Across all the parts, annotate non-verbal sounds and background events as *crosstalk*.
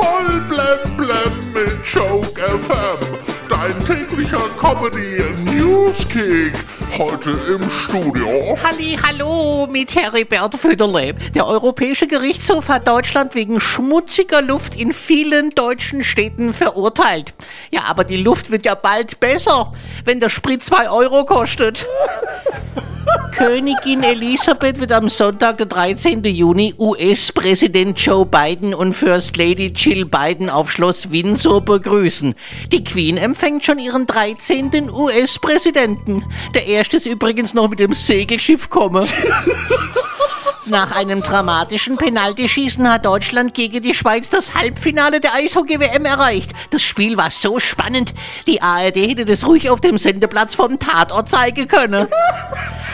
Voll blem blem mit Joke FM. Dein täglicher Comedy Newskick. Heute im Studio. Halli, hallo mit Heribert Föderle. Der Europäische Gerichtshof hat Deutschland wegen schmutziger Luft in vielen deutschen Städten verurteilt. Ja, aber die Luft wird ja bald besser, wenn der Sprit 2 Euro kostet. Königin Elisabeth wird am Sonntag, der 13. Juni, US-Präsident Joe Biden und First Lady Jill Biden auf Schloss Windsor begrüßen. Die Queen empfängt schon ihren 13. US-Präsidenten. Der erste ist übrigens noch mit dem Segelschiff komme. Nach einem dramatischen Penaltyschießen hat Deutschland gegen die Schweiz das Halbfinale der Eishockey-WM erreicht. Das Spiel war so spannend. Die ARD hätte das ruhig auf dem Sendeplatz vom Tatort zeigen können.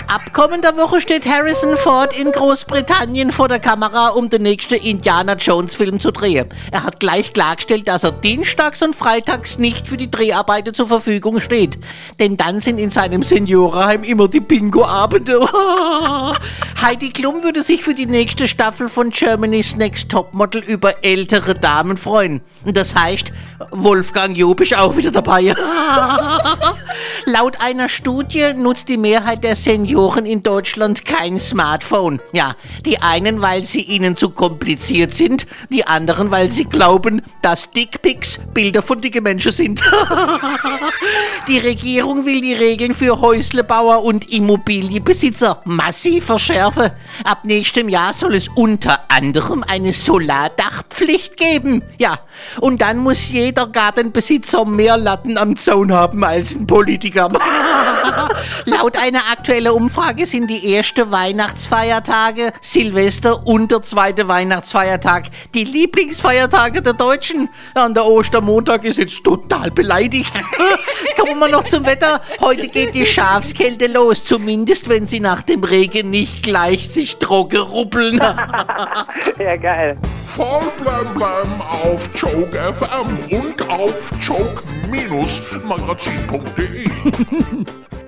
Ab kommender Woche steht Harrison Ford in Großbritannien vor der Kamera, um den nächsten Indiana Jones Film zu drehen. Er hat gleich klargestellt, dass er dienstags und freitags nicht für die Dreharbeiten zur Verfügung steht. Denn dann sind in seinem Seniorenheim immer die Bingo-Abende. *laughs* Heidi Klum würde sich für die nächste Staffel von Germany's Next Topmodel über ältere Damen freuen. Das heißt, Wolfgang Job ist auch wieder dabei. *laughs* Laut einer Studie nutzt die Mehrheit der Senioren in Deutschland kein Smartphone. Ja, die einen, weil sie ihnen zu kompliziert sind, die anderen, weil sie glauben, dass Dickpics Bilder von dicken Menschen sind. *laughs* die Regierung will die Regeln für Häuslebauer und Immobilienbesitzer massiv verschärfen. Ab nächstem Jahr soll es unter anderem eine Solardachpflicht geben. Ja, und dann muss jeder Gartenbesitzer mehr Latten am Zaun haben als ein Politiker. *laughs* Laut einer aktuellen Umfrage sind die ersten Weihnachtsfeiertage, Silvester und der zweite Weihnachtsfeiertag die Lieblingsfeiertage der Deutschen. Und der Ostermontag ist jetzt total beleidigt. *laughs* Kommen wir noch zum Wetter. Heute geht die Schafskälte los, zumindest wenn sie nach dem Regen nicht gleich sich trocken ruppeln. Ja, geil. Voll blem auf Joke FM und auf joke-magazin.de. *laughs*